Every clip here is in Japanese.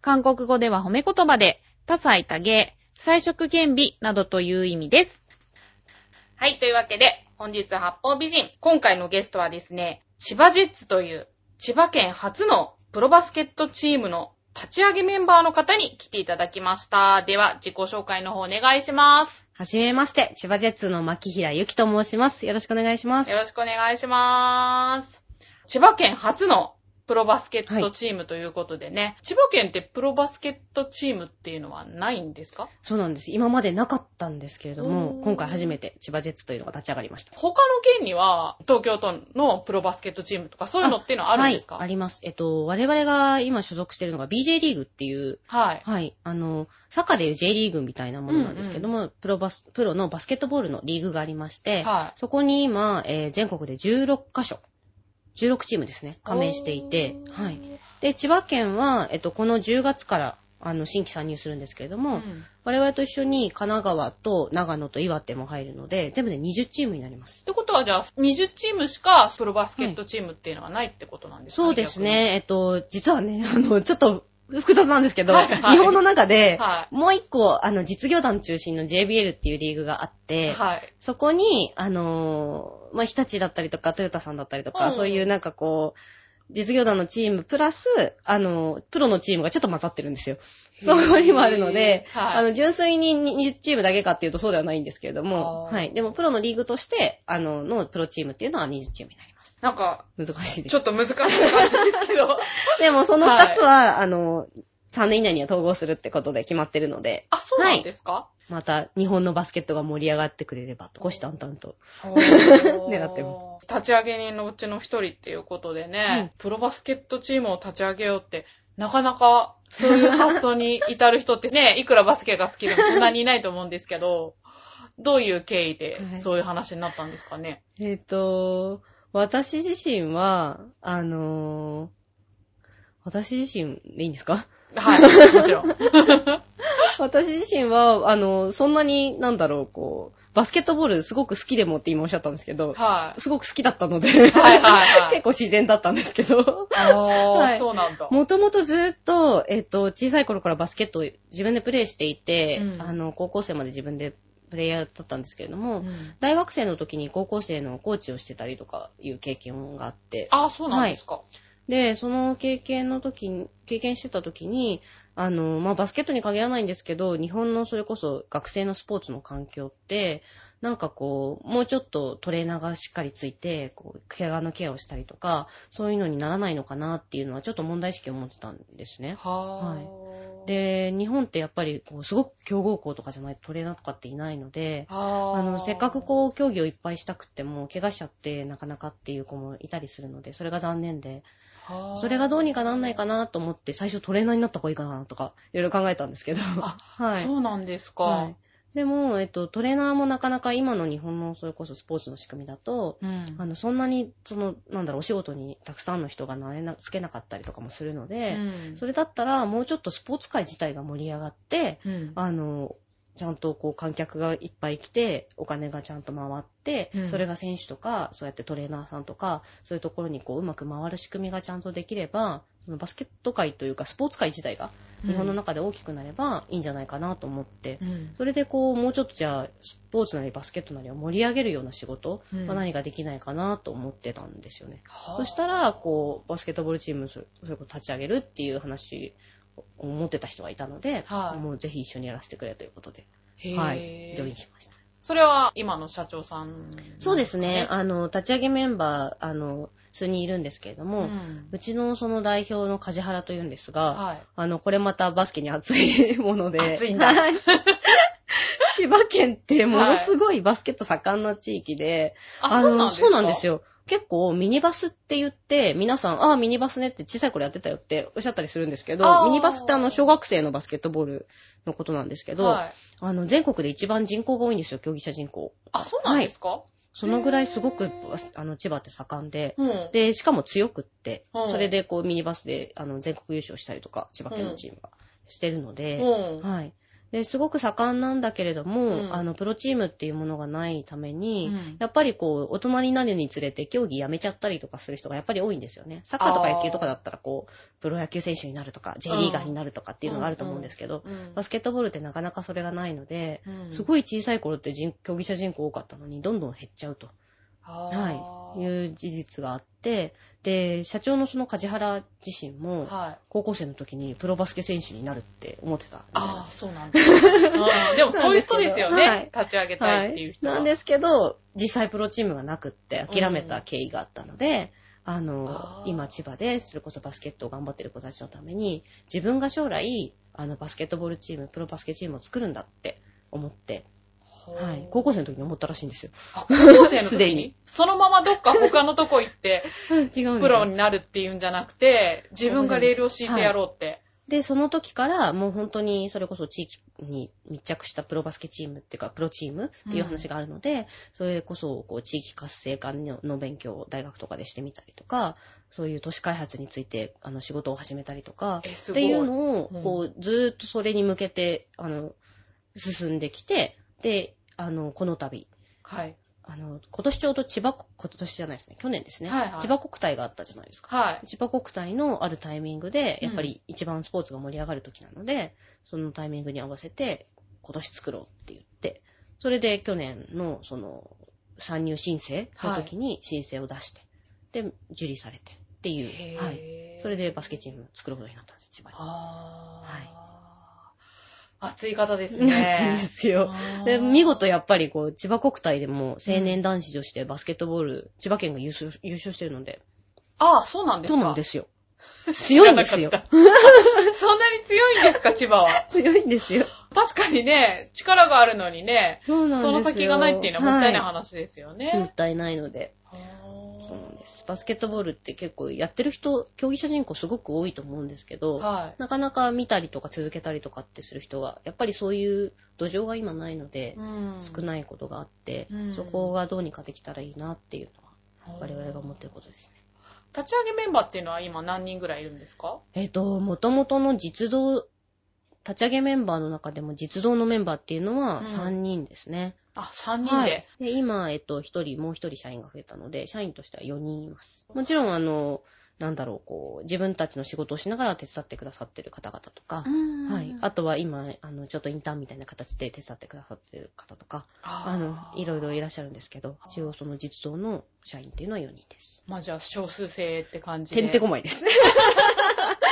韓国語では褒め言葉で、多彩多芸、彩色兼美などという意味です。はい、というわけで、本日八方美人。今回のゲストはですね、千葉ジェッツという千葉県初のプロバスケットチームの立ち上げメンバーの方に来ていただきました。では、自己紹介の方お願いします。はじめまして、千葉ジェッツの牧平ゆきと申します。よろしくお願いします。よろしくお願いします。千葉県初のプロバスケットチームということでね、千葉県ってプロバスケットチームっていうのはないんですか？そうなんです。今までなかったんですけれどおもー、今回初めて千葉ジェッツというのが立ち上がりました。他の県には東京都のプロバスケットチームとかそういうのっていうのはあるんですか？はい、あります。えっと、我々が今所属しているのが BJ リーグっていう、はい。はい、あの、サッカーでいう J リーグみたいなものなんですけども、プロバス、プロのバスケットボールのリーグがありまして、はい。そこに今、えー全国で16カ所、16チームですね、加盟していて、はい。で、千葉県は、えっと、この10月から、あの、新規参入するんですけれども、うん我々と一緒に神奈川と長野と岩手も入るので、全部で20チームになりますっ。てことはじゃあ、20チームしかプロバスケットチームっていうのはないってことなんですか、そうです。ね。えっと、実はね、あの、ちょっと複雑なんですけど、はいはい日本の中で、はもう一個、あの、実業団中心の JBL っていうリーグがあっい。て、はい。そこに、あのーまあ、日立だったりとか、トヨタさんだったりとか、うんそういうなんかこう、実業団のチームプラス、あの、プロのチームがちょっと混ざってるんですよ。そこにもあるので、はいあの、純粋に20チームだけかっていうとそうではないんですけれども、はい。でも、プロのリーグとして、あの、のプロチームっていうのは20チームになります。なんか、難しいですちょ。っと難しい感じですけど。でも、その2つは、あの、3年以内には統合するってことで決まってるので、あ、そうなんですか、また日本のバスケットが盛り上がってくれればと、虎視眈々と。狙 狙ってま立ち上げ人のうちの一人っていうことでね、プロバスケットチームを立ち上げようって、なかなかそういう発想に至る人ってね、いくらバスケが好きでもそんなにいないと思うんですけど、どういう経緯ではいそういう話になったんですかね？えっ、と、私自身は、あのー私自身でいいんですか？はい、もちろん。私自身は、あのそんなに、なんだろう、こう、バスケットボールすごく好きでもって今おっしゃったんですけど、はい。すごく好きだったので、はいはいはい 結構自然だったんですけど、あー、はいそうなんだ。もともとずっと、えっ、と、小さい頃からバスケットを自分でプレイしていて、うんあの、高校生まで自分でプレイヤーだったんですけれども、うん大学生の時に高校生のコーチをしてたりとかいう経験があって、あ、そうなんですか。で、その経験の時に、経験してた時に、あの、まあ、バスケットに限らないんですけど、日本のそれこそ学生のスポーツの環境って、なんかこう、もうちょっとトレーナーがしっかりついて、こう、怪我のケアをしたりとか、そういうのにならないのかなっていうのはちょっと問題意識を持ってたんですね。はー。で、日本ってやっぱり、こう、すごく強豪校とかじゃないとトレーナーとかっていないので、あの、せっかくこう、競技をいっぱいしたくっても、怪我しちゃってなかなかっていう子もいたりするので、それが残念で、それがどうにかなんないかなと思って、最初トレーナーになった方がいいかなとか、いろいろ考えたんですけど。あ はい。そうなんですか。はい。でも、えっと、トレーナーもなかなか今の日本のそれこそスポーツの仕組みだと、うん。あの、そんなに、その、なんだろう、お仕事にたくさんの人がなれな、つけなかったりとかもするので、うん。それだったら、もうちょっとスポーツ界自体が盛り上がって、うん。あの、ちゃんとこう観客がいっぱい来て、お金がちゃんと回って、うん。それが選手とか、そうやってトレーナーさんとか、そういうところにこううまく回る仕組みがちゃんとできれば、そのバスケット界というかスポーツ界自体が日本の中で大きくなればいいんじゃないかなと思って、うん。それでこう、もうちょっとじゃあ、スポーツなりバスケットなりを盛り上げるような仕事うん。は何かできないかなと思ってたんですよね。はあそしたら、こう、バスケットボールチーム、それそれこそ立ち上げるっていう話を持ってた人がいたので、はい。もうぜひ一緒にやらせてくれということで、はい、ジョインしました。それは今の社長さん、そうですね、あの、立ち上げメンバー、あの、数人いるんですけれどうも、ん。うちのその代表の梶原というんですが、はい。あの、これまたバスケに熱いもので、熱いんだ。はい千葉県ってものすごいバスケット盛んな地域で、あ、そうなんですか？そうなんですよ。結構ミニバスって言って、皆さん、ああ、ミニバスねって小さい頃やってたよっておっしゃったりするんですけど、ミニバスってあの、小学生のバスケットボールのことなんですけど、はい。あの、全国で一番人口が多いんですよ、競技者人口。あ、そうなんですか、そのぐらいすごく、あの、千葉って盛んで、うん。で、しかも強くってう、んそれでこうミニバスで、あの、全国優勝したりとか、千葉県のチームがしてるので、うん。はい。で、すごく盛んなんだけれども、うん。あの、プロチームっていうものがないために、うん。やっぱりこう、大人になるにつれて競技やめちゃったりとかする人がやっぱり多いんですよね。サッカーとか野球とかだったらこう、プロ野球選手になるとか、J リーガーになるとかっていうのがあると思うんですけど、うんバスケットボールってなかなかそれがないので、うん。すごい小さい頃って人競技者人口多かったのに、どんどん減っちゃうと。はい。いう事実があって、で、社長のその梶原自身も、はい。高校生の時にプロバスケ選手になるって思ってたああ。そうなんです でもそういう人ですよね。はい立ち上げたいっていう人は。なんですけど、実際プロチームがなくって諦めた経緯があったので、あのあ、ー今千葉でそれこそバスケットを頑張ってる子たちのために、自分が将来、あの、バスケットボールチーム、プロバスケチームを作るんだって思って、はい。高校生の時に思ったらしいんですよ。あ高校生の すでに時に。そのままどっか 他のとこ行って、違うプロになるっていうんじゃなくて、自分がレールを敷いてやろうって。で、その時からもう本当にそれこそ地域に密着したプロバスケチームっていうか、プロチームっていう話があるので、それこそこう地域活性化のの勉強を大学とかでしてみたりとか、そういう都市開発についてあの仕事を始めたりとか。っていうのをうんこうずーっとそれに向けて、あの、進んできて、で、あの、この度、はい。あの、今年ちょうど千葉、今年じゃないですね、去年ですね。はいはい千葉国体があったじゃないですか。はい。千葉国体のあるタイミングで、うんやっぱり一番スポーツが盛り上がる時なので、そのタイミングに合わせて、今年作ろうって言って、それで去年の、その、参入申請の時に申請を出して、で、受理されてっていう、はい。いそれでバスケチーム作ることになったんです、千葉に。はい熱い方です熱いんでね。すよ。で、見事やっぱりこう、千葉国体でも青年男子女子でバスケットボール、千葉県が優勝優勝してるので、ああ、そうなんですそうか。なんですよ。強いんですよ。そんなに強いんですか、千葉は？強いんですよ。確かにね、力があるのにね、その先がないっていうのはもったいないは話ですよもっね。たいないので。そうなんです。バスケットボールって結構やってる人、競技者人口すごく多いと思うんですけど、はい。なかなか見たりとか続けたりとかってする人が、やっぱりそういう土壌が今ないので、うん少ないことがあって、うんそこがどうにかできたらいいなっていうのは、我々が思ってることですね。立ち上げメンバーっていうのは今何人ぐらいいるんですか？えっ、と、元々の実動、立ち上げメンバーの中でも実動のメンバーっていうのはうん3人ですね。あ、3人はいで。。で、今、えっと、一人、もう一人社員が増えたので、社員としては4人います。もちろん、あの、なんだろう、こう、自分たちの仕事をしながら手伝ってくださってる方々とか、はい。あとは今、あの、ちょっとインターンみたいな形で手伝ってくださってる方とか、あの、いろいろいらっしゃるんですけど、一応その実動の社員っていうのは4人です。まあじゃあ少数制って感じで。てんてこまいです。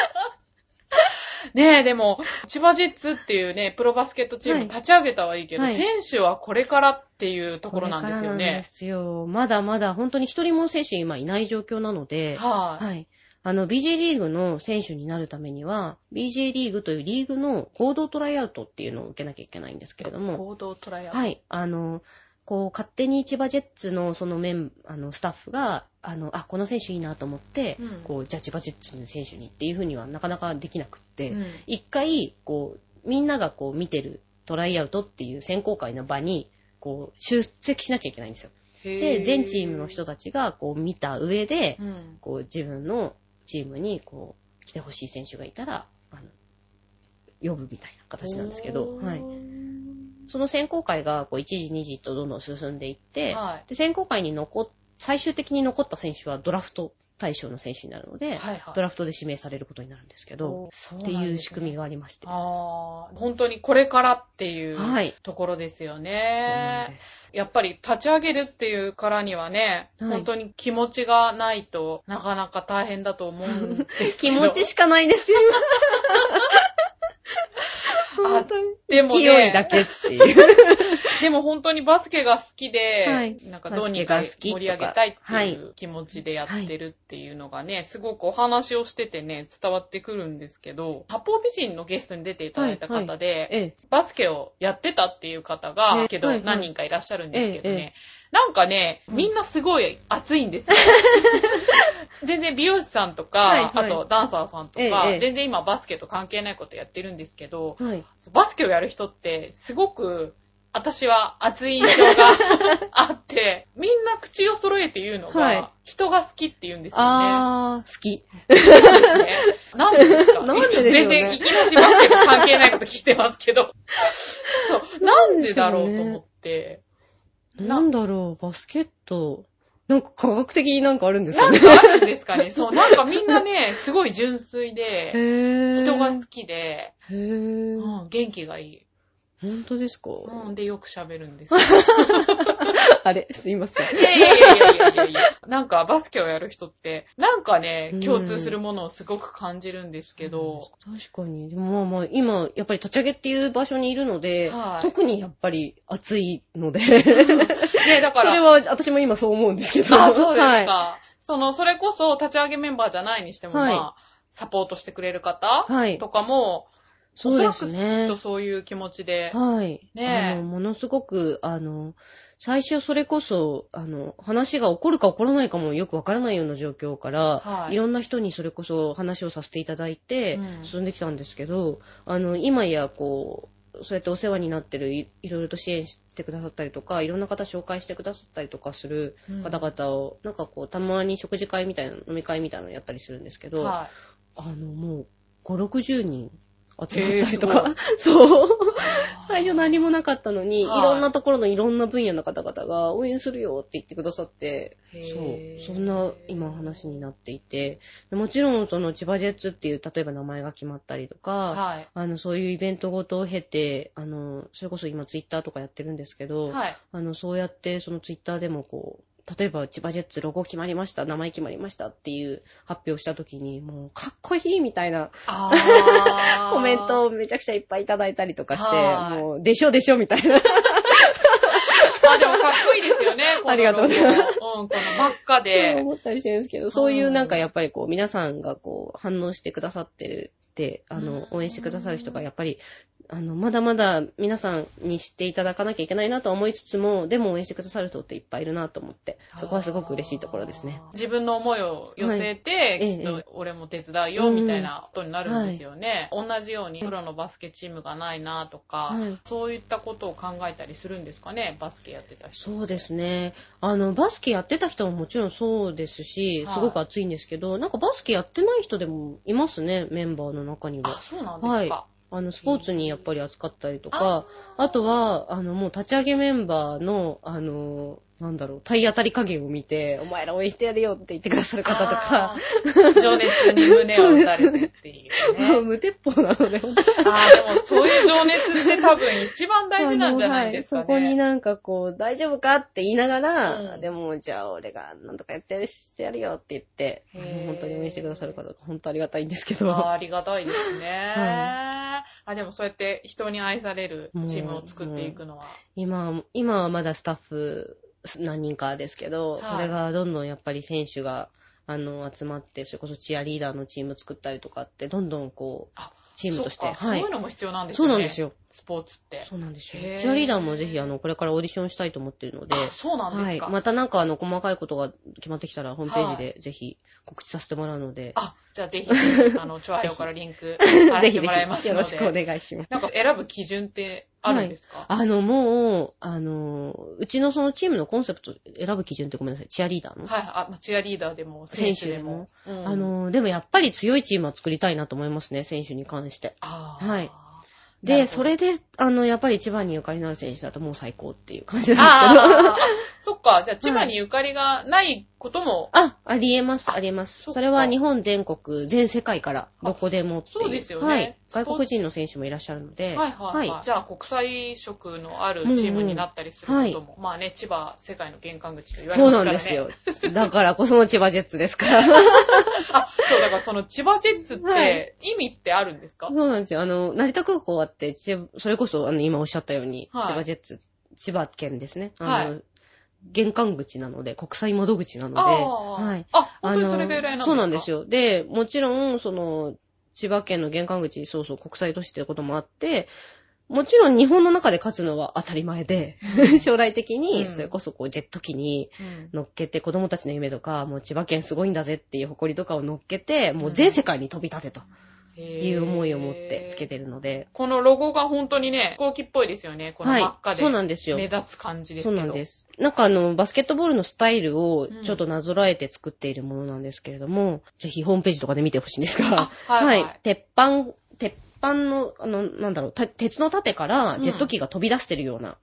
ねえ、でも、千葉ジェッツっていうね、プロバスケットチームはい立ち上げたはいいけど、はい選手はこれからっていうところなんですよこれからなんでね。すよ。まだまだ本当に一人も選手今いない状況なので、はい。はい。あの、BJ リーグの選手になるためには、BJ リーグというリーグの合同トライアウトっていうのを受けなきゃいけないんですけれども、合同トライアウト。はい。あの、こう、勝手に千葉ジェッツのそのメン、あの、スタッフが、あの、あ、この選手いいなと思って、うんこう、じゃあ千葉ジェッツの選手にっていうふうにはなかなかできなくって、うん一回、こう、みんながこう見てるトライアウトっていう選考会の場に、こう、出席しなきゃいけないんですよ。で、全チームの人たちがこう見た上で、うん。こう自分のチームにこう来てほしい選手がいたら、あの、呼ぶみたいな形なんですけど、はい。その選考会がこう1時2時とどんどん進んでいって、はいで選考会に残っ、最終的に残った選手はドラフト対象の選手になるので、はいはいドラフトで指名されることになるんですけど、っていう仕組みが。がありまして。ああ、本当にこれからっていうはいところですよね。ですやっぱり立ち上げるっていうからにはね、はい本当に気持ちがないとなかなか大変だと思うんですけ気ど。持ちしかないんですよ。あ。でもね。だけっていう。でも本当にバスケが好きで、はい。なんかどうにか盛り上げたいってはいいう気持ちでやってるっていうのがね、すごくお話をしててね、伝わってくるんですけど、八方美人のゲストに出ていただいた方で、ええ。バスケをやってたっていう方えが、けど何人かいらっしゃるんですけどえええ。ね、なんかね、みんなすごい熱いんですよ。全然美容師さんとか、はいはいあとダンサーさんとか、ええええ全然今バスケと関係ないことやってるんですけど、はい。バスケをやる人って、すごく、私は熱い印象が あって、みんな口を揃えて言うのが、はい人が好きって言うんですよね。あー、好き。そうですねなんでですか？なんででしょうね全然、いきなりバスケと関係ないこと聞いてますけど。そう。なんでだろうと思って。なんだろう、バスケット。なんか科学的になんかあるんですかね。なんかあるんですかね。そう、なんかみんなね、すごい純粋へで、ー。人が好きで。うん、元気がいい。本当ですか？うん、で、よく喋るんですよ。あれ、すいません。いやいやいやいやいやいやいや。なんかバスケをやる人って、なんかねうん、共通するものをすごく感じるんですけど、確かに。でもまあまあ、今、やっぱり立ち上げっていう場所にいるので、はい特にやっぱり暑いので、ね、だから、それは私も今そう思うんですけど。あ、そうですか。はその、それこそ立ち上げメンバーじゃないにしても、はいまあ、サポートしてくれる方はいとかも、そうですおそらくきっねと。そういう気持ちで、はい。ねえ。あの、ものすごく、あの、最初それこそ、あの、話が起こるか起こらないかもよくわからないような状況から、はい。い、ろんな人にそれこそ話をさせていただいてう、ん。進んできたんですけど、あの、今やこう、そうやってお世話になってるい、いろいろと支援してくださったりとか、いろんな方紹介してくださったりとかする方々を、なんかこう、たまに食事会みたいな、飲み会みたいなのやったりするんですけど、はあの、もう、5、60人集まったりとへーすか、そう。い。最初何もなかったのに、はいいろんなところのいろんな分野の方々が応援するよって言ってくださって、へそうー、そんな今話になっていて、でもちろんその千葉ジェッツっていう例えば名前が決まったりとか、はい。あの、そういうイベントごとを経て、あの、それこそ今ツイッターとかやってるんですけど、はい。あの、そうやってそのツイッターでもこう、例えば千葉ジェッツロゴ決まりました、名前決まりましたっていう発表した時に、もうかっこいいみたいな コメントをめちゃくちゃいっぱいいただいたりとかして、はいもう、でしょでしょみたいな。あ、でもかっこいいですよね、ありがとうございますうん、この真っ赤で。思ったりしてるんですけど、そういうなんかやっぱりこう、皆さんがこう、反応してくださってるあうん。の、応援してくださる人がやっぱり、あの、まだまだ皆さんに知っていただかなきゃいけないなと思いつつも、でも応援してくださる人っていっぱいいるなと思って、そこはすごく嬉しいところですね。自分の思いを寄せて、はい。きっええ。と俺も手伝うよ、みたいなことになるんですよね。同じようにプロのバスケチームがないなとか、はい。そういったことを考えたりするんですかね、バスケやってた人。そうですね。あの、バスケやってた人ももちろんそうですし、はい。すごく熱いんですけど、なんかバスケやってない人でもいますね、メンバーの中にはあ、。そうなんですか。あの、スポーツにやっぱり扱ったりとか、あとは、あの、もう立ち上げメンバーの、あの、なんだろう、体当たり加減を見て、お前ら応援してやるよって言ってくださる方とか情熱に胸を打たれてっていうもうね。無鉄砲なので、ああ、でもそういう情熱って多分一番大事なんじゃないですかね。はいそこになんかこう、大丈夫かって言いながら、うんでも、じゃあ俺がなんとかやってやるしてやるよって言って、本当に応援してくださる方が本当ありがたいんですけど。あーありがたいですね。はあ、でもそうやって人に愛されるチームを作っていくのは。今、今はまだスタッフ何人かですけど、はいこれがどんどんやっぱり選手が、あの、集まって、それこそチアリーダーのチーム作ったりとかって、どんどんこう、あチームとして。はいそういうのも必要なんですそよね。うなんですよ。スポーツって。そうなんですよ。チアリーダーもぜひ、あの、これからオーディションしたいと思ってるので、あ、そうなんはい。ですか。またなんか、あの、細かいことが決まってきたら、ホームページでぜひ告知させてもらうので、あ、じゃあぜひ、あの、チョアヘオからリンク貼らてもらいますひよので。ろしくお願いします。なんか選ぶ基準ってあるんですか、あの、もう、あの、うちのそのチームのコンセプト選ぶ基準ってごめんなさい、チアリーダーの。はい、あ、まあチアリーダーでも、選手でも。うんあ、の、でもやっぱり強いチームは作りたいなと思いますね、選手に関して。あーはいで、それで、あの、やっぱり千葉にゆかりのある選手だともう最高っていう感じなんですけど。あーあ、そっか。じゃあ、千葉にゆかりがないことも、あ、ありえます、ありえます。それは日本全国、全世界から、どこでもっていう。そうですよねはい。外国人の選手もいらっしゃるので。はいはいはい。じゃあ、国際色のあるチームになったりすることも、まあね、千葉、世界の玄関口と言われそうますからね。なんですよ。だからこその千葉ジェッツですから。あ、そう、だからその千葉ジェッツっはて、意味ってあるんですか、そうなんですよ。あの、成田空港あって、ちそれこそ、あの、今おっしゃったように、はい千葉ジェッツ千葉県ですね。あの、はい玄関口なので、国際窓口なので。はい。あ、本当にそれが由来なんですか？そうなんですよ。で、もちろん、その、千葉県の玄関口、そうそう、国際都市ってこともあって、もちろん日本の中で勝つのは当たり前で、将来的に、うん。それこそこう、ジェット機にうん。乗っけて子供たちの夢とか、もう千葉県すごいんだぜっていう誇りとかを乗っけて、もう全世界に飛び立てという思いを持ってつけてるので、このロゴが本当にね、飛行機っぽいですよね。この真っ赤で。そうなんですよ目。立つ感じですそけど。うなんです。なんかあの、バスケットボールのスタイルをうんちょっとなぞらえて作っているものなんですけれども、ぜひホームページとかで見てほしいんですが、あはいはい鉄板、鉄板の、あの、なんだろう、た鉄の盾からジェット機が飛び出してるような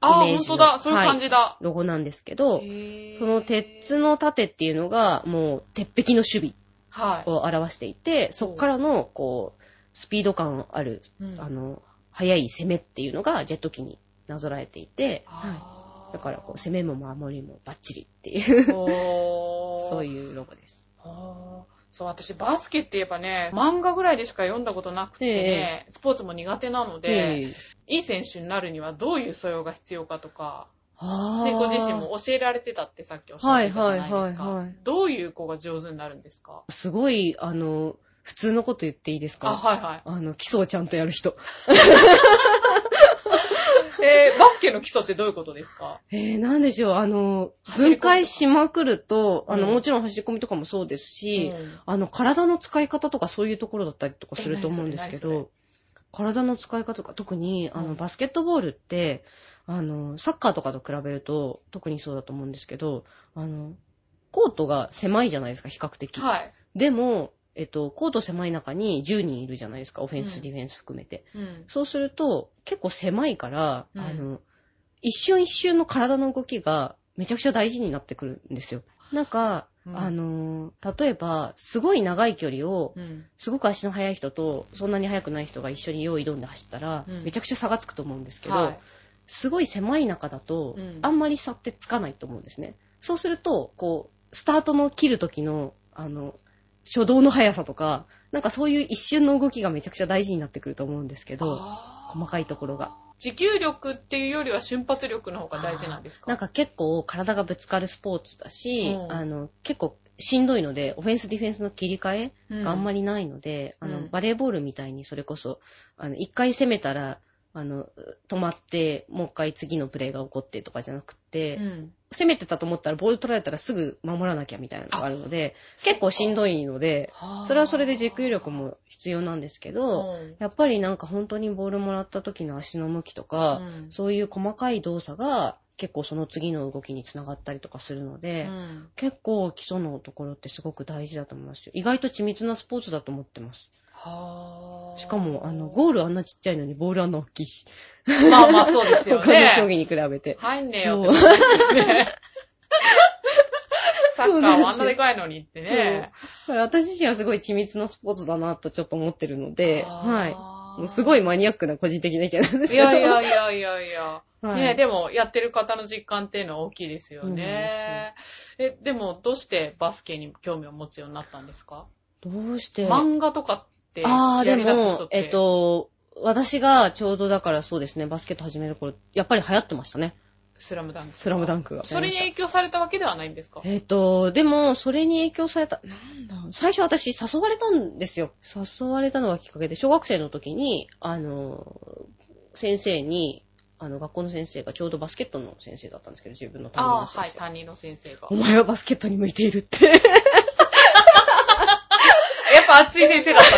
あー、イメージの本当だ。そういう感じだ。ロゴなんですけど、その鉄の盾っていうのがもう鉄壁の守はい備を表していて、そこからの、こう、スピード感ある、うん。あの、速い攻めっていうのがジェット機になぞらえていて、はい。だからこう、攻めも守りもバッチリっていう、そういうロゴです。そう、私バスケって言えばね、漫画ぐらいでしか読んだことなくてね、スポーツも苦手なので、ええ。いい選手になるにはどういう素養が必要かとか、あで、ご自身も教えられてたってさっきおっしゃってたじゃないですか。はいはいはいはい。どういう子が上手になるんですか？すごい、あの、普通のこと言っていいですか？あ、はいはい。あの、基礎をちゃんとやる人。えー、バスケの基礎ってどういうことですか？えー、なんでしょう、あの、分解しまくると、あの、うん。もちろん走り込みとかもそうですし、うん。あの、体の使い方とかそういうところだったりとかすると思うんですけど、体の使い方とか、特に、あの、うん。バスケットボールって、あの、サッカーとかと比べると、特にそうだと思うんですけど、あの、コートが狭いじゃないですか、比較的。はい。でも、えっと、コート狭い中に10人いるじゃないですか、オフェンス、うんディフェンス含めて。うん。そうすると、結構狭いから、うんあの、一瞬一瞬の体の動きがめちゃくちゃ大事になってくるんですよ。なんか、うんあの、例えば、すごい長い距離を、うん。すごく足の速い人と、そんなに速くない人が一緒に用意挑んで走ったら、うんめちゃくちゃ差がつくと思うんですけど、はい。すごい狭い中だと、うんあんまり差ってつかないと思うんですね。そうすると、こう、スタートの切る時の、あの、初動の速さとか、なんかそういう一瞬の動きがめちゃくちゃ大事になってくると思うんですけど、細かいところが。持久力っていうよりは瞬発力の方が大事なんですか？なんか結構体がぶつかるスポーツだし、うんあの、結構しんどいので、オフェンスディフェンスの切り替えがあんまり。りないので、うんあの、バレーボールみたいにそれこそ、あの、一回攻めたら、あの、止まって、もう一回次のプレーが起こってとかじゃなくて、うん。攻めてたと思ったらボール取られたらすぐ守らなきゃみたいなのがあるので、結構しんどいので、それはそれで持久力も必要なんですけど、うんやっぱりなんか本当にボールもらった時の足の向きとか、うんそういう細かい動作が結構その次の動きにつながったりとかするので、うん結構基礎のところってすごく大事だと思いますよ。意外と緻密なスポーツだと思ってます。はあしかも、あの、ゴールあんなちっちゃいのにボールあんな大きいし。まあまあそうですよ他の競ね。技に比べて。入んねえよってことですよね。サッカーもあんなでかいのにってね。だから私自身はすごい緻密なスポーツだなとちょっと思ってるので、はい。もうすごい。いマニアックな個人的な意見なんですけど。いやいやいやいやいや。はいねでも、やってる方の実感っていうのは大きいですよね。え、でも、どうしてバスケに興味を持つようになったんですか？どうして？漫画とかってああ、で。もえっと、私がちょうどだからそうですね、バスケット始める頃、やっぱり流行ってましたね。スラムダンク。スラムダンクが。それに影響されたわけではないんですか？えっ、と、でも、それに影響された、なんだ、最初私誘われたんですよ。誘われたのがきっかけで、小学生の時に、あの、先生に、あの、学校の先生がちょうどバスケットの先生だったんですけど、自分の担任ああ、はい、の先生。担任の先生が。お前はバスケットに向いているって。やっぱ熱い先生だった。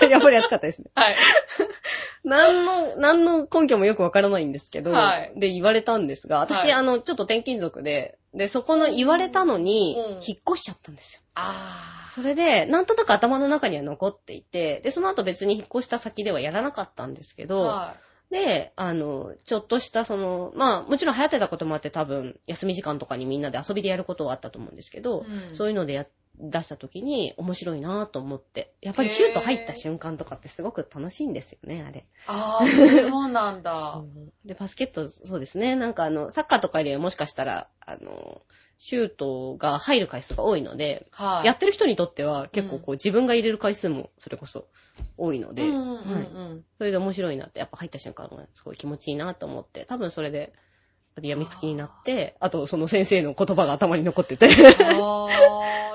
やっぱり熱かったですね。はい。何の、何の根拠もよくわからないんですけど、はいで、言われたんですが、私、はいあの、ちょっと転勤族で、で、そこの言われたのにうん、引っ越しちゃったんですよ。あそれで、なんとなく頭の中には残っていて、で、その後別に引っ越した先ではやらなかったんですけあ。ど、はで、あの、ちょっとしたその、まあ、もちろん流行ってたこともあって多分、休み時間とかにみんなで遊びでやることはあったと思うんですけど、うんそういうのでや出した時に面白いなと思って、やっぱりシュート入った瞬間とかってすごく楽しいんですよね、あれ。ああ、そうなんだ で、バスケット、そうですね。なんかあの、サッカーとかよりはもしかしたら、あの、シュートが入る回数が多いので、はい。やってる人にとっては結構こう自分が入れる回数もそれこそ多いので。それで面白いなって、やっぱ入った瞬間はすごい気持ちいいなと思って、多分それで、やみつきになって、あとその先生の言葉が頭に残ってて、あ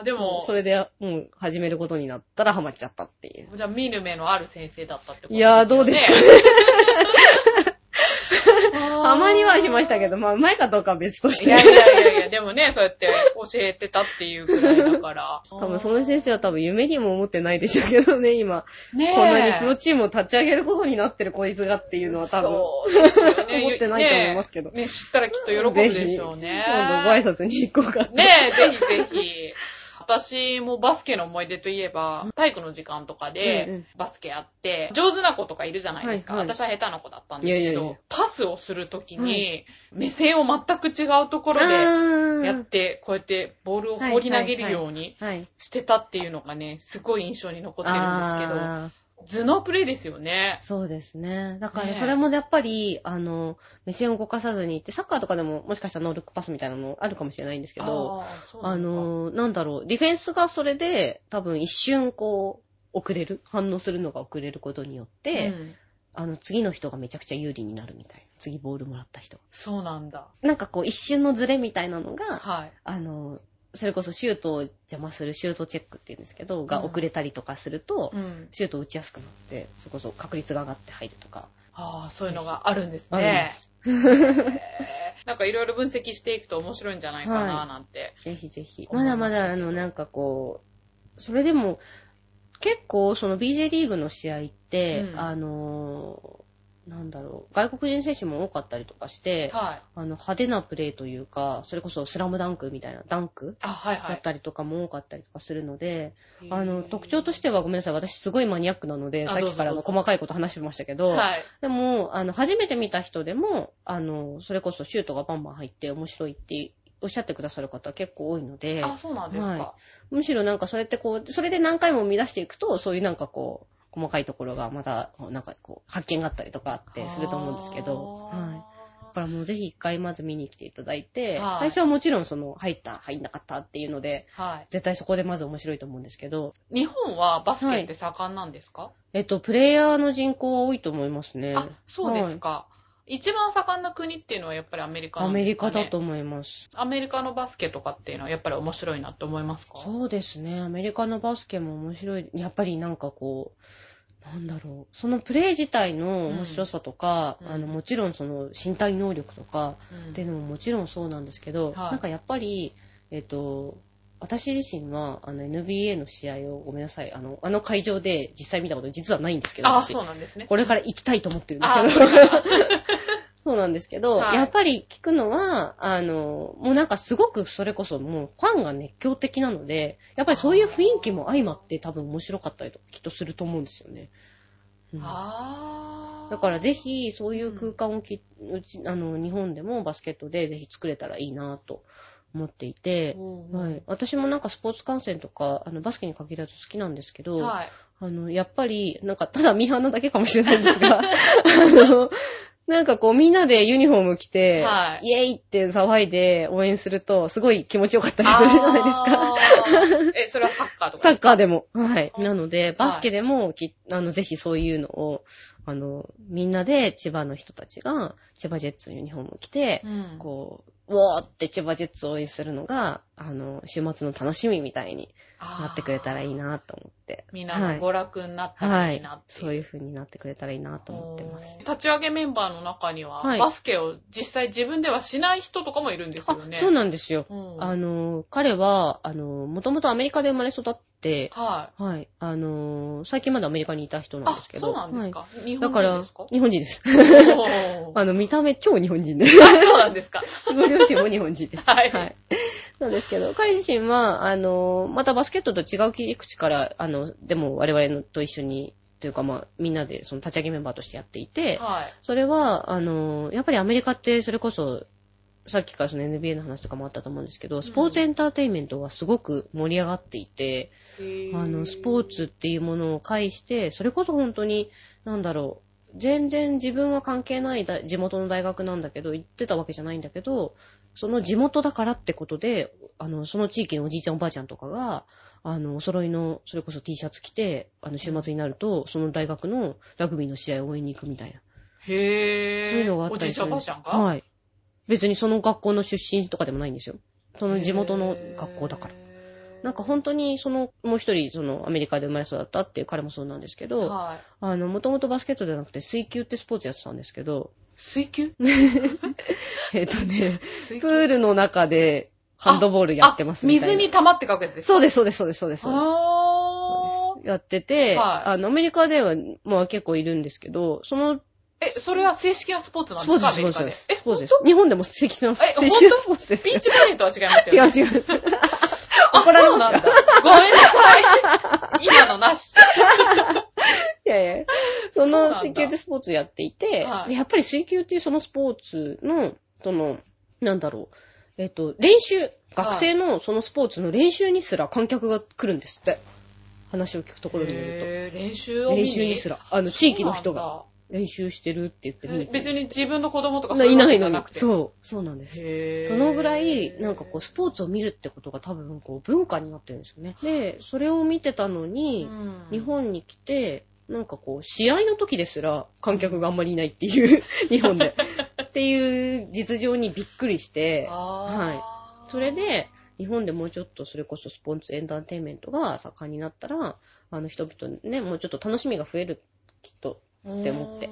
ー、でも、それでもう始めることになったらハマっちゃったっていう。じゃあ見る目のある先生だったってことですよね。いやーどうですかね。ハマりはしましたけど、まあ、うまいかどうかは別として。いやいやいやいや、でもね、そうやって教えてたっていうくらいだから。多分その先生は多分夢にも思ってないでしょうけどね、今。ねえこんなにプロチームを立ち上げることになってるこいつがっていうのは多分、ね。思ってないと思いますけどねね知ったらきっと喜ぶでしょうね。今度ご挨拶に行こうかって。ねえ、ぜひぜひ。私もバスケの思い出といえば、体育の時間とかでんバスケやって、上手な子とかいるじゃないですか。はいはい。私は下手な子だったんですけど、いやいやいや。パスをするときに、目線を全く違うところででやって、こうやってボールを放り投げるようにはい。してたっていうのがね、すごい印象に残ってるんですけど、頭脳プレイですよね。そうですね。だからそれもやっぱり、あの、目線を動かさずにって、サッカーとかでももしかしたらノールックパスみたいなのあるかもしれないんですけど、あの、なんだろう、ディフェンスがそれで多分一瞬こう、遅れる、反応するのが遅れることによって、うんあの、次の人がめちゃくちゃ有利になるみたいな。次ボールもらった人。そうなんだ。なんかこう、一瞬のズレみたいなのが、はい。あの、それこそシュートを邪魔するシュートチェックっていうんですけど、が遅れたりとかすると、うん。シュートを打ちやすくなって、それこそ確率が上がって入るとか。ああ、そういうのがあるんですねで。へーなんかいろいろ分析していくと面白いんじゃないかなはいなんて。ぜひぜひ。思いまだまだ、あの、なんかこう、それでも、結構、その BJ リーグの試合って、うんあの、なんだろう、外国人選手も多かったりとかして、はい。あの、派手なプレーというか、それこそスラムダンクみたいな、ダンクあ、はいはい。だったりとかも多かったりとかするので、あの、特徴としてはごめんなさい、私すごいマニアックなので、あさっきからの細かいこと話してましたけど、はい。でも、あの、初めて見た人でも、あの、それこそシュートがバンバン入って面白いっておっしゃってくださる方結構多いので、あ、そうなんですか。はむしろなんかそうやってこう、それで何回も生み出していくと、そういうなんかこう、細かいところがまた、なんかこう、発見があったりとかあってすると思うんですけど、はい。だからもうぜひ一回まず見に来ていただいて、はい最初はもちろんその、入った、入んなかったっていうので、はい。絶対そこでまず面白いと思うんですけど、日本はバスケって盛んなんですか、えっと、プレイヤーの人口は多いと思いますね。あ、そうですか。一番盛んな国っていうのはやっぱりアメリカアメリカだと思います。アメリカのバスケとかっていうのはやっぱり面白いなって思いますか？そうですね。アメリカのバスケも面白い。やっぱりなんかこう、なんだろう。そのプレイ自体の面白さとか、うんあの、もちろんその身体能力とかうんっていうのももちろんそうなんですけど、はいなんかやっぱり、えっと、私自身は、あの、NBA の試合をごめんなさい。あの、あの会場で実際見たこと実はないんですけど、あ、私そうなんですね。これから行きたいと思ってるんですけあ、ど。そうなんですけど、はいやっぱり聞くのは、あの、もうなんかすごくそれこそもうファンが熱狂的なので、やっぱりそういう雰囲気も相まって多分面白かったりとかきっとすると思うんですよね。うんあーだからぜひそういう空間をき、うち、あの、日本でもバスケットでぜひ作れたらいいなと思っていて、うんはい。私もなんかスポーツ観戦とか、あの、バスケに限らず好きなんですけど、はい。あの、やっぱり、なんか、ただミーハーなだけかもしれないんですが、あの、なんかこうみんなでユニフォーム着て、はいイエイって騒いで応援すると、すごい気持ちよかったりするじゃないですか。え、それはサッカーとかサッカーでも。はい。なので、バスケでも、きあの、ぜひそういうのを、あの、みんなで千葉の人たちが、千葉ジェッツのユニフォームを着て、うんこう、ウォーって千葉ジェッツを応援するのが、あの、週末の楽しみみたいになってくれたらいいなと思って。みんなの娯楽になったらいいなっていう。そういう風になってくれたらいいなと思ってます。立ち上げメンバーの中には、はいバスケを実際自分ではしない人とかもいるんですよあね。そうなんですよ。うんあの、彼は、あの、もともとアメリカで生まれ育って、はい。はい。あの、最近までアメリカにいた人なんあですけど。そうなんですか、は日いだから本人ですか、日本人です。あの、見た目超日本人で。あ、そうなんですか。ご両親も日本人です。はいなんですけど、彼自身は、あの、またバスケットと違う切り口から、あの、でも我々のと一緒に、というかまあ、みんなでその立ち上げメンバーとしてやっていて、はい。それは、あの、やっぱりアメリカってそれこそ、さっきからその NBA の話とかもあったと思うんですけど、スポーツエンターテインメントはすごく盛り上がっていて、あの、スポーツっていうものを介して、それこそ本当に、なんだろう、全然自分は関係ないだ地元の大学なんだけど、行ってたわけじゃないんだけど、その地元だからってことで、あの、その地域のおじいちゃんおばあちゃんとかが、あの、お揃いの、それこそ T シャツ着て、あの、週末になると、その大学のラグビーの試合を応援に行くみたいな。へぇー。そういうのがあったりおじいちゃんおばあちゃんが？い。はい。別にその学校の出身とかでもないんですよ。その地元の学校だから。なんか本当にその、もう一人、そのアメリカで生まれ育ったっていう彼もそうなんですけど、はい。あの、もともとバスケットじゃなくて水球ってスポーツやってたんですけど、水球？えっ、とね、水プールの中でハンドボールやってますみたいな。水に溜まって書くやつですか？そうです、そうです、そうです、そうです。そうですあー。やってて、はいあの、アメリカでは、まあ結構いるんですけど、その、え、それは正式なスポーツなんそうです、かアメリカで。そうです。え、そうです。日本でも正式な、正え式なスポーツです。ピーチバレーとは違いますよね。違う違う。あ怒られそうなんだ。ごめんなさい。今のなし。いやいや、そそうなんだの水球ってスポーツやっていて、はいでやっぱり水球っていうそのスポーツの、その、なんだろう、えっと、練習、学生のそのスポーツの練習にすら観客が来るんですって。話を聞くところによるへー練習と。を見練習にすら。あの、地域の人が練習してるって言って見に来る別に自分の子供とかいそういうわないのにけじゃなく。て？そう、そうなんです。そのぐらい、なんかこう、スポーツを見るってことが多分、こう、文化になってるんですよね。で、それを見てたのに、うん日本に来て、なんかこう、試合の時ですら観客があんまりいないっていう、日本で。っていう実情にびっくりして、はそれ、で、日本でもうちょっとそれこそスポーツエンターテインメントが盛んになったら、あの人々ね、もうちょっと楽しみが増える、きっと、って思って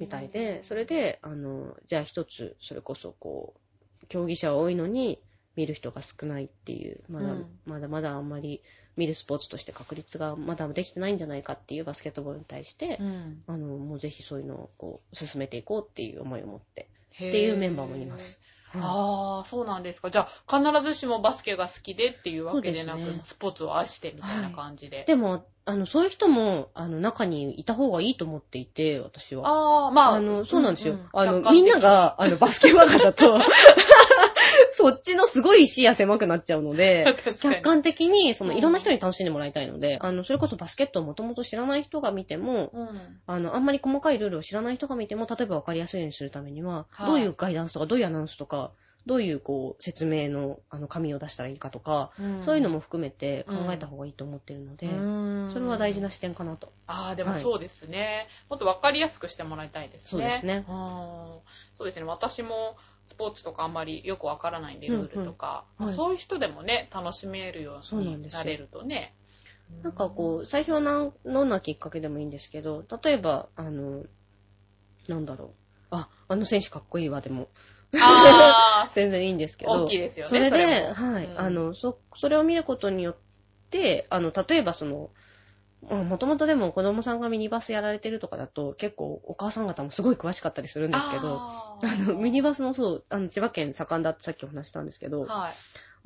みたいで、それで、あの、じゃあ一つ、それこそこう、競技者は多いのに、見る人が少ないっていう、まだ、うんまだまだあんまり見るスポーツとして確立がまだできてないんじゃないかっていうバスケットボールに対して、うん。あの、もうぜひそういうのをこう、進めていこうっていう思いを持って、っていうメンバーもいます。ああ、そうなんですか。じゃあ、必ずしもバスケが好きでっていうわけでなく、ねスポーツを愛してみたいな感じで。でも、あの、そういう人も、あの、中にいた方がいいと思っていて、私は。ああ、まあ、あの、そうなんですよ。んあの、客観的みんなが、あの、バスケバカだと、そっちのすごい視野狭くなっちゃうので、客観的に、その、うんいろんな人に楽しんでもらいたいので、あの、それこそバスケットをもともと知らない人が見ても、うん。あの、あんまり細かいルールを知らない人が見ても、例えば分かりやすいようにするためには、はいどういうガイダンスとか、どういうアナウンスとか、どういう、こう、説明の、あの、紙を出したらいいかとか、そういうのも含めて考えた方がいいと思ってるので、うんそれは大事な視点かなと。ああ、でもはいそうですね。もっとわかりやすくしてもらいたいですね。そうですねうんそうですね。私もスポーツとかあんまりよくわからないんで、ルールとか。うんうんはいそういう人でもね、楽しめるよそうになれるとね。なんかこう、最初は何どんなきっかけでもいいんですけど、例えば、あの、なんだろう。あ、あの選手かっこいいわ、でも。あ全然 いいんですけど。大きいですよねそれで、もはい、うんあの、そ、それを見ることによって、あの、例えばその、もともとでも子供さんがミニバスやられてるとかだと、結構お母さん方もすごい詳しかったりするんですけど、あの、ミニバスのそう、あの、千葉県盛んだってさっきお話したんですけど、はい。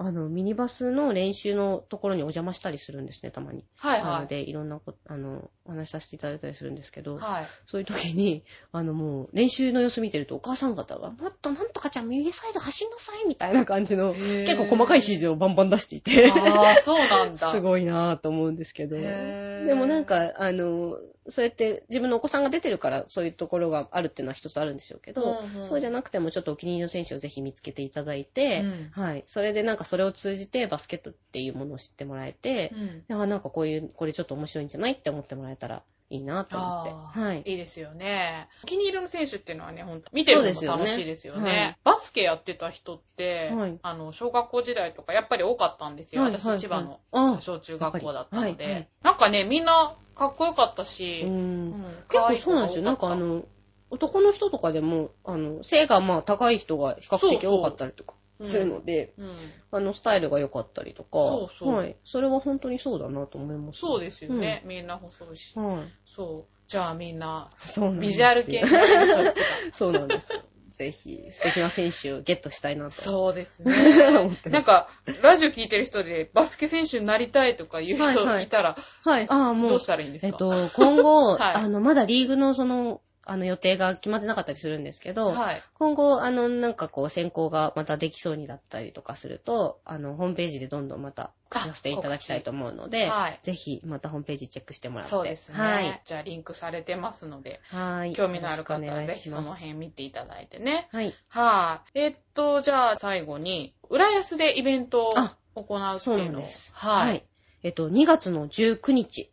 あの、ミニバスの練習のところにお邪魔したりするんですね、たまに。はいはい。なので、いろんなこあの、お話しさせていただいたりするんですけど、はい。そういう時に、あのもう、練習の様子見てると、お母さん方が、もっとなんとかちゃん右サイド走んなさいみたいな感じの、結構細かい指示をバンバン出していて、ああ、そうなんだ。すごいなぁと思うんですけど、でもなんか、あの、そうやって自分のお子さんが出てるから、そういうところがあるっていうのは一つあるんでしょうけど、うんうん。そうじゃなくてもちょっとお気に入りの選手をぜひ見つけていただいて、うん。はい。それでなんかそれを通じてバスケットっていうものを知ってもらえて、うん。あなんかこういう、これちょっと面白いんじゃないって思ってもらえたらいいなと思って。はい。いいですよね。お気に入りの選手っていうのはね、ほんと見てるのも楽しいですよね。よねはいバスケやってた人って、はいあの、小学校時代とかやっぱり多かったんですよ。私、はいはい千葉のあ小中学校だったので。なんかね、みんなかっこよかったし、ううんん。結構そうなんですよ。なんかあの、男の人とかでも、あの、背がまあ高い人が比較的多かったりとかするので、うん、あの、スタイルが良かったりとか、そうそうはい。それは本当にそうだなと思います。そうですよね、みんな細いし。うん。はい。そう。じゃあみんな、そうなんですよビジュアル系 そうなんですよ。ぜひ、素敵な選手をゲットしたいなと。そうですね なんか、ラジオ聞いてる人でバスケ選手になりたいとかいう人はいはいいたら、はい。ああ、もうどうし、たらいいんですか？えっと、今後、はいあの、まだリーグのその、あの予定が決まってなかったりするんですけど、はい。今後、あの、なんかこう、選考がまたできそうになったりとかすると、あの、ホームページでどんどんまた告知させていただきたいと思うので、はいぜひ、またホームページチェックしてもらって。そうですね。はい。じゃあリンクされてますので、はい。興味のある方はぜひその辺見ていただいてね。はい。はい。えっと、じゃあ最後に、浦安でイベントをあ行うっていうのをなんです。はい。えっと、2月の19日、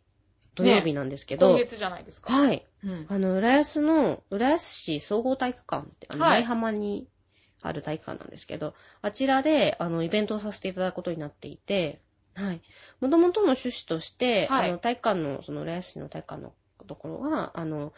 土曜日なんですけど、今月じゃないですか。はい。うん。あの、浦安の、浦安市総合体育館って、あの、はい舞浜にある体育館なんですけど、あちらで、あの、イベントをさせていただくことになっていて、はい。もともとの趣旨として、はいあの、体育館の、その浦安市の体育館のところは、あの、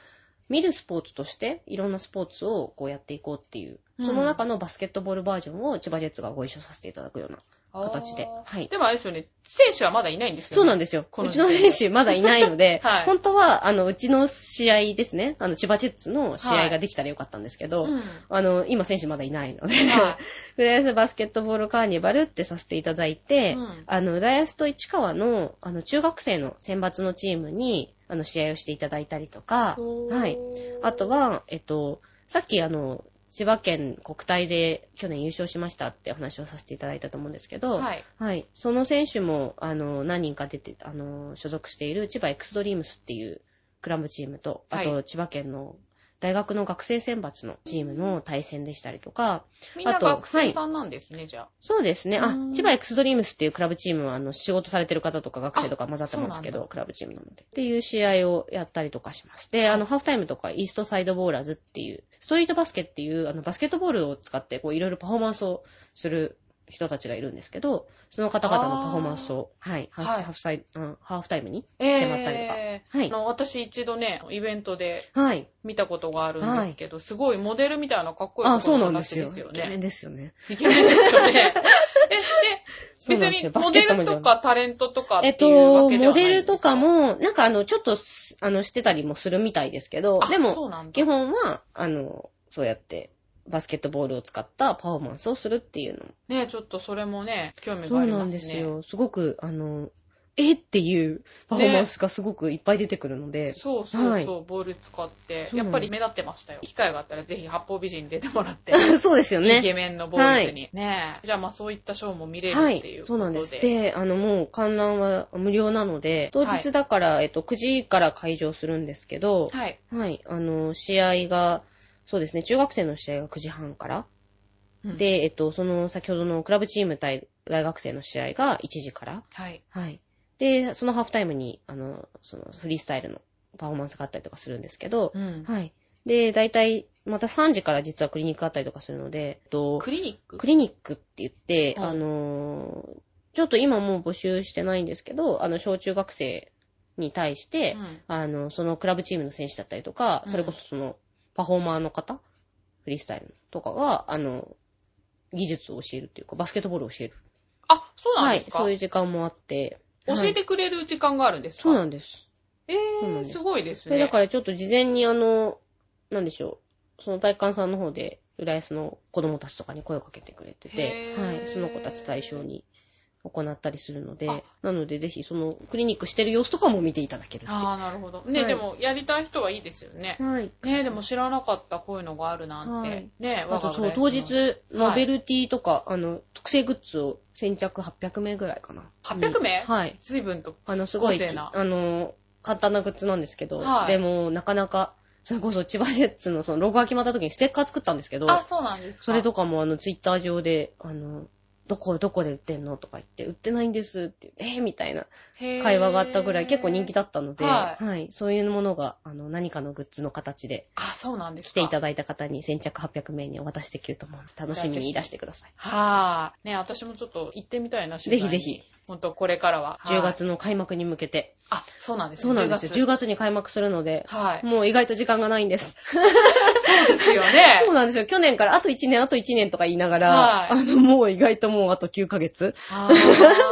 見るスポーツとして、いろんなスポーツをこうやっていこうっていう、うんその中のバスケットボールバージョンを千葉ジェッツがご一緒させていただくような形で。はい。でもあれですよね、選手はまだいないんですよね。そうなんですよ。うちの選手まだいないので、はい本当は、あの、うちの試合ですね、あの、千葉ジェッツの試合ができたらよかったんですけど、うん。あの、今選手まだいないので、は浦安 バスケットボールカーニバルってさせていただいて、うんあの、浦安と市川の、あの、中学生の選抜のチームに、あの、試合をしていただいたりとか、はい。あとは、えっと、さっきあの、千葉県国体で去年優勝しましたってお話をさせていただいたと思うんですけど、はい。はい。その選手も、あの、何人か出て、あの、所属している千葉エクスドリームスっていうクラブチームと、あと、は千葉県の大学の学生選抜のチームの対戦でしたりとか、みんなあと学生さんなんですね、じゃあ。そうですね。あうん、千葉エクスドリームスっていうクラブチームは、あの、仕事されてる方とか学生とか混ざってますけど、クラブチームなので。っていう試合をやったりとかします。で、あの、ハーフタイムとか、イーストサイドボーラーズっていう、ストリートバスケっていう、あの、バスケットボールを使って、こう、いろいろパフォーマンスをする人たちがいるんですけど、その方々のパフォーマンスを、はい、ハーフはいハーフサイうんハーフタイムにしてもらったりとか。えーはい私一度ね、イベントではい。見たことがあるんですけど、すごいモデルみたいなかっこいいあ、そうなんですよ。イケメンね。ですよね。イケメンですよね。え、で、で別にモデルとかタレントとかってえっいうわと、けではないんですか？モデルとか、も、なんかあの、ちょっとす、あの、してたりもするみたいですけどあ、でも、基本は、あの、そうやって、バスケットボールを使ったパフォーマンスをするっていうのも。ね、ちょっとそれもね、興味そうなんがありますね。ですよ。すごく、あの、え？っていうパフォーマンスがすごくいっぱい出てくるので。そうそうそう、はいボール使って、やっぱり目立ってましたよ。機会があったらぜひ八方美人に出てもらって、そうですよイね。ケメンのボーイズに。ねえじゃあまあそういったショーも見れるはい、っていうことで。そうなんです。で、あの、もう観覧は無料なので、当日だから、えっと、9時から会場するんですけど、はい。はい、あの、試合が、そうですね、中学生の試合が9時半から、うん、で、えっと、その先ほどのクラブチーム対大学生の試合が1時から。はい。はい。で、そのハーフタイムに、あの、そのフリースタイルのパフォーマンスがあったりとかするんですけど、うん。はい。で、大体、また3時から実はクリニックあったりとかするので、と、クリニック？クリニックって言って、はいあのーちょっと今もう募集してないんですけど、あの、小中学生に対して、うんあの、そのクラブチームの選手だったりとか、うんそれこそその、パフォーマーの方、フリースタイルとかが、あの、技術を教えるっていうか、バスケットボールを教える。あ、そうなんはい、ですか、そういう時間もあって。教えてはいくれる時間があるんですか？そうなんです。えー、そうなんですすごいですそれね。だからちょっと事前にあの、なんでしょう、その体育館さんの方で、浦安の子供たちとかに声をかけてくれててへ、ーはい、その子たち対象に行ったりするのであ、なのでぜひそのクリニックしてる様子とかも見ていただける。ああ、なるほど。ね、はいでも、やりたい人はいいですよね。はい。ねでも知らなかったこういうのがあるなんて。はいねあとそう、当日、ノベルティとか、あの、特製グッズを先着800名ぐらいかな。800名？はい。随分と。あの、すごい、あの、簡単なグッズなんですけど、はいでも、なかなか、それこそ千葉ジェッツのそのロゴが決まった時にステッカー作ったんですけど、あ、そうなんですか。それとかもあの、ツイッター上で、あの、どこ、どこで売ってんの？とか言って、売ってないんですって、えー、みたいな会話があったぐらい結構人気だったので、ははいい、そういうものが、あの、何かのグッズの形であ、そうなんです来か。ていただいた方に先着800名にお渡しできると思うので、楽しみにいらしてください。はぁ。ね私もちょっと行ってみたいな、ぜひぜひ。ほんと、これからは。10月の開幕に向けて。あ、そうなんですそうなんですよ。10 10月に開幕するので、はい。もう意外と時間がないんです。そうですよね。そうなんですよ。去年からあと1年、あと1年とか言いながら、はいあの、もう意外ともうあと9ヶ月。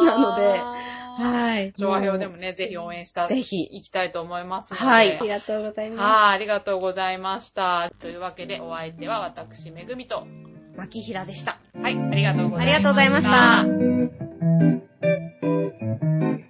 なのでははい。調和表でもね、ぜひ応援した、ぜひ行きたいと思いますので。はい。ありがとうございまはい、ありがとうございました。というわけで、お相手は私、めぐみと。牧平でした。はい、ありがとうございました。ありがとうございました。